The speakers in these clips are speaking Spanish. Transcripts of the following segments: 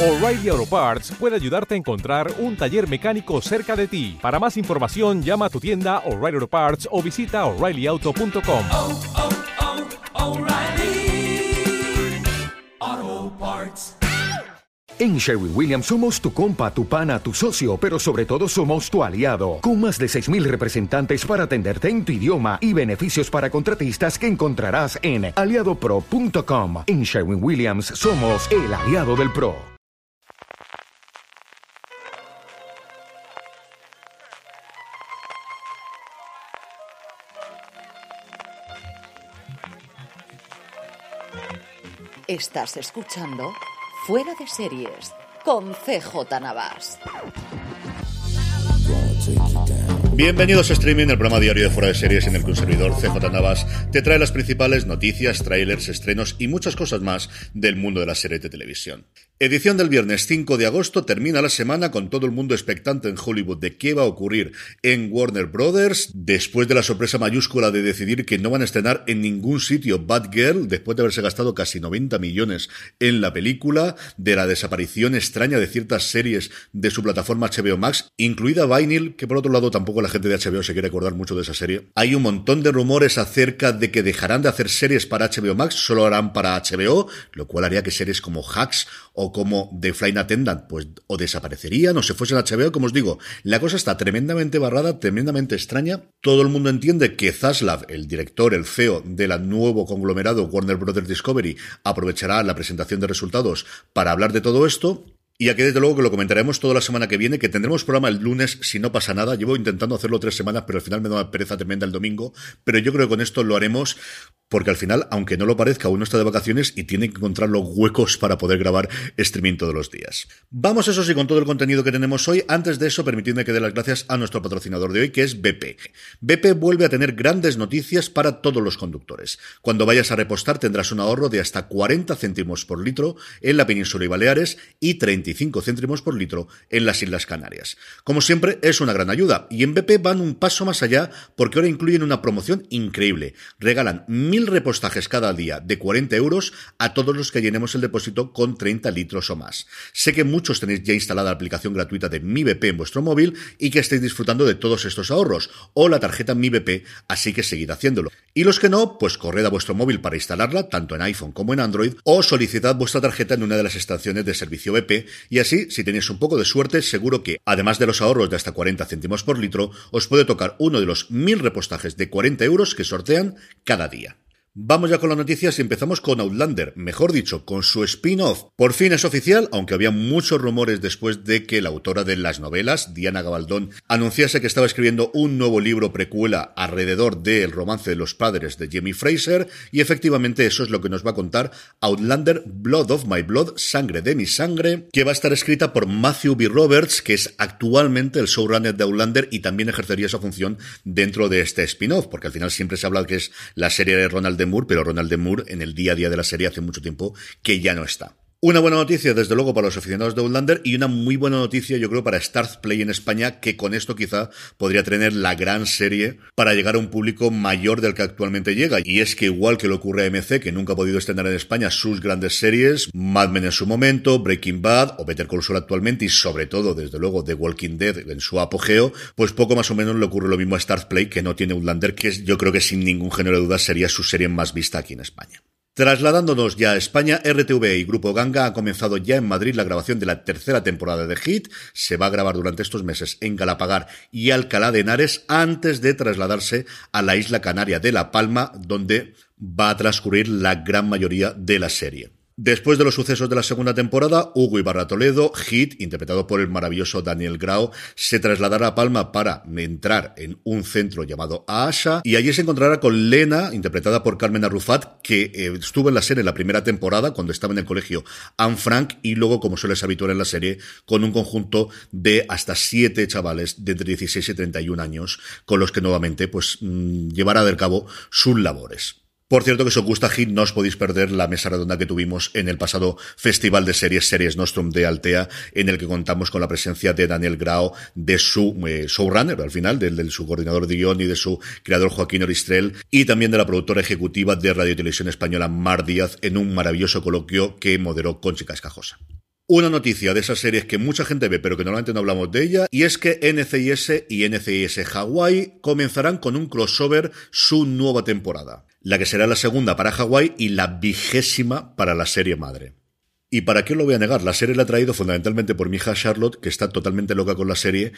O'Reilly Auto Parts puede ayudarte a encontrar un taller mecánico cerca de ti. Para más información, llama a tu tienda O'Reilly Auto Parts o visita oreillyauto.com. oh, oh, O'Reilly Auto Parts. En Sherwin Williams somos tu compa, tu pana, tu socio, pero sobre todo somos tu aliado, con más de 6.000 representantes para atenderte en tu idioma y beneficios para contratistas que encontrarás en aliadopro.com. En Sherwin Williams somos el aliado del PRO. Estás escuchando Fuera de Series con CJ Navas. Bienvenidos a Streaming, el programa diario de Fuera de Series en el que un servidor CJ Navas te trae las principales noticias, trailers, estrenos y muchas cosas más del mundo de la serie de televisión. Edición del viernes 5 de agosto termina la semana con todo el mundo expectante en Hollywood de qué va a ocurrir en Warner Brothers después de la sorpresa mayúscula de decidir que no van a estrenar en ningún sitio Bad Girl después de haberse gastado casi 90 millones en la película, de la desaparición extraña de ciertas series de su plataforma HBO Max, incluida Vinyl, que por otro lado tampoco la gente de HBO se quiere acordar mucho de esa serie. Hay un montón de rumores acerca de que dejarán de hacer series para HBO Max, solo harán para HBO, lo cual haría que series como Hacks o como The Flying Attendant, pues o desaparecerían o se fuesen a HBO, como os digo, la cosa está tremendamente barrada, tremendamente extraña. Todo el mundo entiende que Zaslav, el director, el CEO del nuevo conglomerado Warner Brothers Discovery, aprovechará la presentación de resultados para hablar de todo esto. Y aquí desde luego que lo comentaremos toda la semana que viene, que tendremos programa el lunes si no pasa nada. Llevo intentando hacerlo tres semanas, pero al final me da una pereza tremenda el domingo. Pero yo creo que con esto lo haremos porque al final, aunque no lo parezca, uno está de vacaciones y tiene que encontrar los huecos para poder grabar streaming todos los días. Vamos eso sí con todo el contenido que tenemos hoy. Antes de eso, permitidme que dé las gracias a nuestro patrocinador de hoy, que es BP. BP vuelve a tener grandes noticias para todos los conductores. Cuando vayas a repostar tendrás un ahorro de hasta 40 céntimos por litro en la península y Baleares y 35 céntimos por litro en las Islas Canarias. Como siempre, es una gran ayuda y en BP van un paso más allá porque ahora incluyen una promoción increíble. Regalan mil repostajes cada día de 40 euros a todos los que llenemos el depósito con 30 litros o más. Sé que muchos tenéis ya instalada la aplicación gratuita de Mi BP en vuestro móvil y que estáis disfrutando de todos estos ahorros o la tarjeta Mi BP, así que seguid haciéndolo. Y los que no, pues corred a vuestro móvil para instalarla, tanto en iPhone como en Android, o solicitad vuestra tarjeta en una de las estaciones de servicio BP y así, si tenéis un poco de suerte, seguro que, además de los ahorros de hasta 40 céntimos por litro, os puede tocar uno de los mil repostajes de 40 euros que sortean cada día. Vamos ya con las noticias y empezamos con Outlander, mejor dicho, con su spin-off. Por fin es oficial, aunque había muchos rumores después de que la autora de las novelas, Diana Gabaldón, anunciase que estaba escribiendo un nuevo libro precuela alrededor del romance de los padres de Jamie Fraser, y efectivamente eso es lo que nos va a contar Outlander Blood of My Blood, Sangre de mi Sangre, que va a estar escrita por Matthew B. Roberts, que es actualmente el showrunner de Outlander y también ejercería esa función dentro de este spin-off, porque al final siempre se habla que es la serie de Ronald Moore, pero Ronald de Moore en el día a día de la serie hace mucho tiempo que ya no está. Una buena noticia, desde luego, para los aficionados de Outlander y una muy buena noticia, yo creo, para Start Play en España, que con esto quizá podría tener la gran serie para llegar a un público mayor del que actualmente llega. Y es que igual que le ocurre a MC, que nunca ha podido estrenar en España sus grandes series, Mad Men en su momento, Breaking Bad o Better Call Saul actualmente y sobre todo, desde luego, The Walking Dead en su apogeo, pues poco más o menos le ocurre lo mismo a Start Play, que no tiene Outlander, que yo creo que sin ningún género de duda sería su serie más vista aquí en España. Trasladándonos ya a España, RTV y Grupo Ganga ha comenzado ya en Madrid la grabación de la tercera temporada de Hit. Se va a grabar durante estos meses en Galapagar y Alcalá de Henares antes de trasladarse a la isla canaria de La Palma, donde va a transcurrir la gran mayoría de la serie. Después de los sucesos de la segunda temporada, Hugo Ibarra Toledo, Hit, interpretado por el maravilloso Daniel Grau, se trasladará a Palma para entrar en un centro llamado Aasha y allí se encontrará con Lena, interpretada por Carmen Arrufat, que eh, estuvo en la serie en la primera temporada cuando estaba en el colegio Anne Frank y luego, como suele ser habitual en la serie, con un conjunto de hasta siete chavales de entre 16 y 31 años con los que nuevamente pues mmm, llevará a cabo sus labores. Por cierto que si os gusta Hit no os podéis perder la mesa redonda que tuvimos en el pasado Festival de Series Series Nostrum de Altea, en el que contamos con la presencia de Daniel Grau, de su eh, showrunner al final, de, de, su coordinador de guion y de su creador Joaquín Oristrel, y también de la productora ejecutiva de Radio Televisión Española Mar Díaz, en un maravilloso coloquio que moderó Conchi Cascajosa. una noticia de esas series que mucha gente ve pero que normalmente no hablamos de ella, y es que NCIS y NCIS Hawaii comenzarán con un crossover su nueva temporada, la que será la segunda para Hawaii y la vigésima para la serie madre. Y para qué lo voy a negar, la serie la ha traído fundamentalmente por mi hija Charlotte, que está totalmente loca con la serie,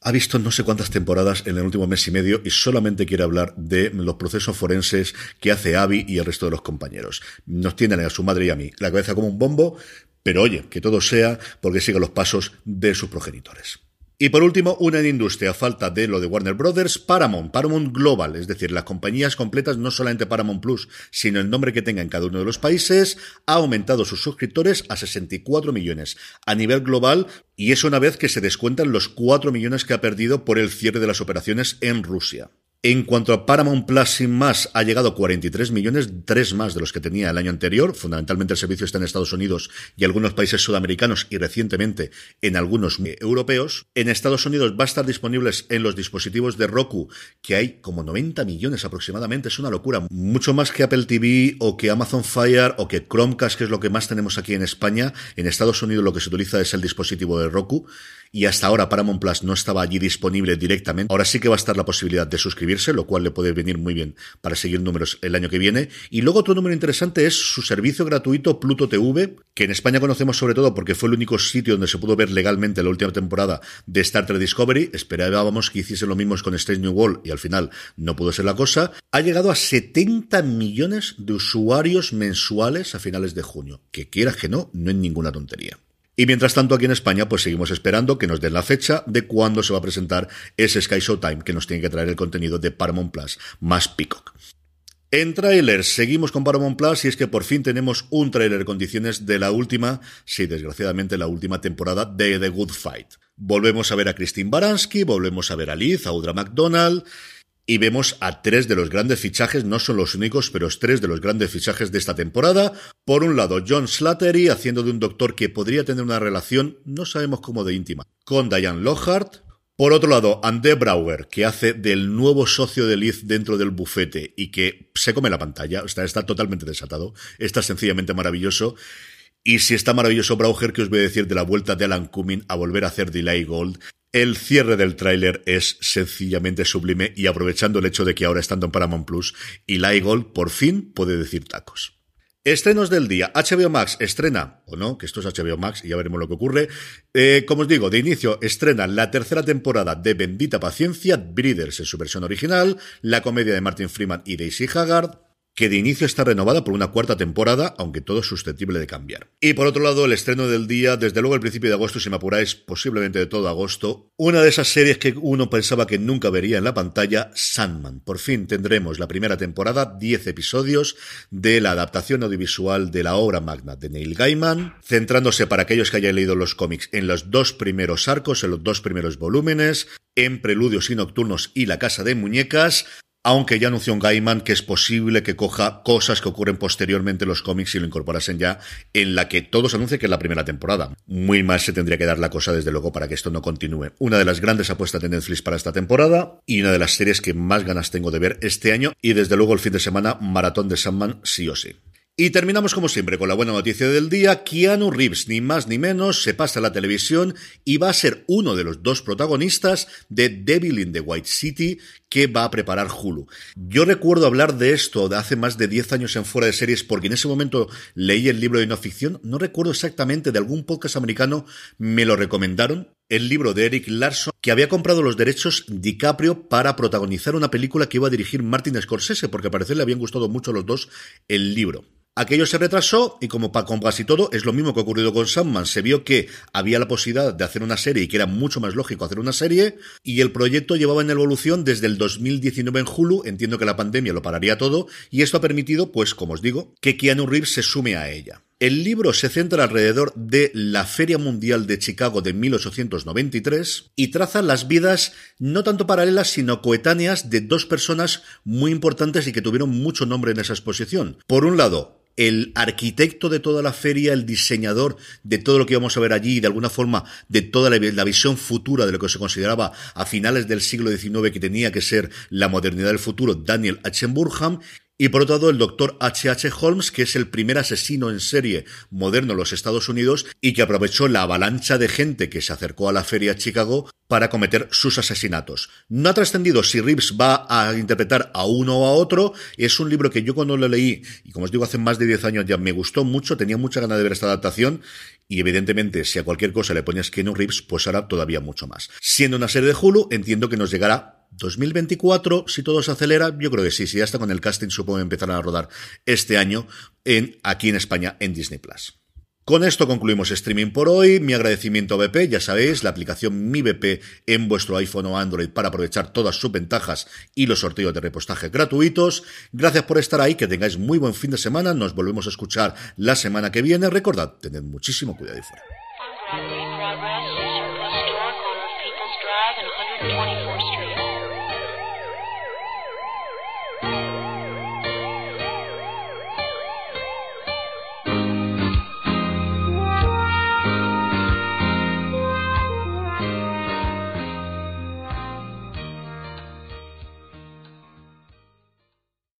ha visto no sé cuántas temporadas en el último mes y medio y solamente quiere hablar de los procesos forenses que hace Abby y el resto de los compañeros. Nos tienen a su madre y a mí la cabeza como un bombo, pero oye, que todo sea porque siga los pasos de sus progenitores. Y por último, una en industria, falta de lo de Warner Brothers, Paramount, Paramount Global, es decir, las compañías completas, no solamente Paramount Plus, sino el nombre que tenga en cada uno de los países, ha aumentado sus suscriptores a 64 millones a nivel global, y eso una vez que se descuentan los 4 millones que ha perdido por el cierre de las operaciones en Rusia. En cuanto a Paramount Plus sin más, ha llegado a 43 millones, tres más de los que tenía el año anterior. Fundamentalmente el servicio está en Estados Unidos y algunos países sudamericanos y recientemente en algunos europeos. En Estados Unidos va a estar disponibles en los dispositivos de Roku, que hay como 90 millones aproximadamente. Es una locura. Mucho más que Apple TV o que Amazon Fire o que Chromecast, que es lo que más tenemos aquí en España. En Estados Unidos lo que se utiliza es el dispositivo de Roku y hasta ahora Paramount Plus no estaba allí disponible directamente. Ahora sí que va a estar la posibilidad de suscribirse, lo cual le puede venir muy bien para seguir números el año que viene. Y luego otro número interesante es su servicio gratuito Pluto TV, que en España conocemos sobre todo porque fue el único sitio donde se pudo ver legalmente la última temporada de Star Trek Discovery. Esperábamos que hiciese lo mismo con Strange New World y al final no pudo ser la cosa. Ha llegado a 70 millones de usuarios mensuales a finales de junio. Que quieras que no, no es ninguna tontería. Y mientras tanto, aquí en España, pues seguimos esperando que nos den la fecha de cuándo se va a presentar ese Sky Showtime que nos tiene que traer el contenido de Paramount Plus más Peacock. En trailers, seguimos con Paramount Plus y es que por fin tenemos un trailer en condiciones de la última, sí, desgraciadamente la última temporada de The Good Fight. Volvemos a ver a Christine Baranski, volvemos a ver a Liz, a Audra McDonald, y vemos a tres de los grandes fichajes, no son los únicos, pero tres de los grandes fichajes de esta temporada. Por un lado, John Slattery haciendo de un doctor que podría tener una relación, no sabemos cómo de íntima, con Diane Lockhart. Por otro lado, Andy Brauer, que hace del nuevo socio de Liz dentro del bufete y que se come la pantalla, está, está totalmente desatado, está sencillamente maravilloso. Y si está maravilloso Brauer, que os voy a decir de la vuelta de Alan Cumming a volver a hacer Delay Gold, el cierre del tráiler es sencillamente sublime y aprovechando el hecho de que ahora estando en Paramount Plus, y Gold por fin puede decir tacos. Estrenos del día. HBO Max estrena, o no, que esto es HBO Max y ya veremos lo que ocurre. Eh, como os digo, de inicio estrena la tercera temporada de Bendita Paciencia, Breeders en su versión original, la comedia de Martin Freeman y Daisy Haggard, que de inicio está renovada por una cuarta temporada, aunque todo es susceptible de cambiar. Y por otro lado, el estreno del día, desde luego el principio de agosto, si me apuráis, posiblemente de todo agosto, una de esas series que uno pensaba que nunca vería en la pantalla, Sandman. Por fin tendremos la primera temporada, 10 episodios de la adaptación audiovisual de la obra magna de Neil Gaiman, centrándose para aquellos que hayan leído los cómics en los dos primeros arcos, en los dos primeros volúmenes, en Preludios y Nocturnos y La Casa de Muñecas, aunque ya anunció un Gaiman que es posible que coja cosas que ocurren posteriormente en los cómics y lo incorporasen ya en la que todos anuncian que es la primera temporada. Muy mal se tendría que dar la cosa desde luego para que esto no continúe. Una de las grandes apuestas de Netflix para esta temporada y una de las series que más ganas tengo de ver este año y desde luego el fin de semana maratón de Sandman sí o sí. Y terminamos como siempre con la buena noticia del día. Keanu Reeves, ni más ni menos, se pasa a la televisión y va a ser uno de los dos protagonistas de Devil in the White City que va a preparar Hulu. Yo recuerdo hablar de esto de hace más de 10 años en fuera de series porque en ese momento leí el libro de no ficción. No recuerdo exactamente de algún podcast americano me lo recomendaron. El libro de Eric Larson, que había comprado los derechos DiCaprio para protagonizar una película que iba a dirigir Martin Scorsese, porque a parecer le habían gustado mucho a los dos el libro. Aquello se retrasó y como para con casi todo es lo mismo que ha ocurrido con Sandman. Se vio que había la posibilidad de hacer una serie y que era mucho más lógico hacer una serie y el proyecto llevaba en evolución desde el 2019 en Hulu. Entiendo que la pandemia lo pararía todo y esto ha permitido, pues como os digo, que Keanu Reeves se sume a ella. El libro se centra alrededor de la Feria Mundial de Chicago de 1893 y traza las vidas no tanto paralelas sino coetáneas de dos personas muy importantes y que tuvieron mucho nombre en esa exposición. Por un lado, el arquitecto de toda la feria, el diseñador de todo lo que íbamos a ver allí, de alguna forma de toda la, visión futura de lo que se consideraba a finales del siglo XIX que tenía que ser la modernidad del futuro, Daniel H. Y por otro lado, el doctor H.H. Holmes, que es el primer asesino en serie moderno en los Estados Unidos y que aprovechó la avalancha de gente que se acercó a la feria Chicago para cometer sus asesinatos. No ha trascendido si Reeves va a interpretar a uno o a otro. Es un libro que yo cuando lo leí, y como os digo, hace más de 10 años ya me gustó mucho, tenía mucha ganas de ver esta adaptación y evidentemente, si a cualquier cosa le ponías Keanu Reeves, pues ahora todavía mucho más. Siendo una serie de Hulu, entiendo que nos llegará 2024, si todo se acelera, yo creo que sí, si ya está con el casting, supongo que empezarán a rodar este año en, aquí en España en Disney Plus. Con esto concluimos streaming por hoy. Mi agradecimiento a BP, ya sabéis, la aplicación Mi BP en vuestro iPhone o Android para aprovechar todas sus ventajas y los sorteos de repostaje gratuitos. Gracias por estar ahí, que tengáis muy buen fin de semana. Nos volvemos a escuchar la semana que viene. Recordad, tened muchísimo cuidado y fuera.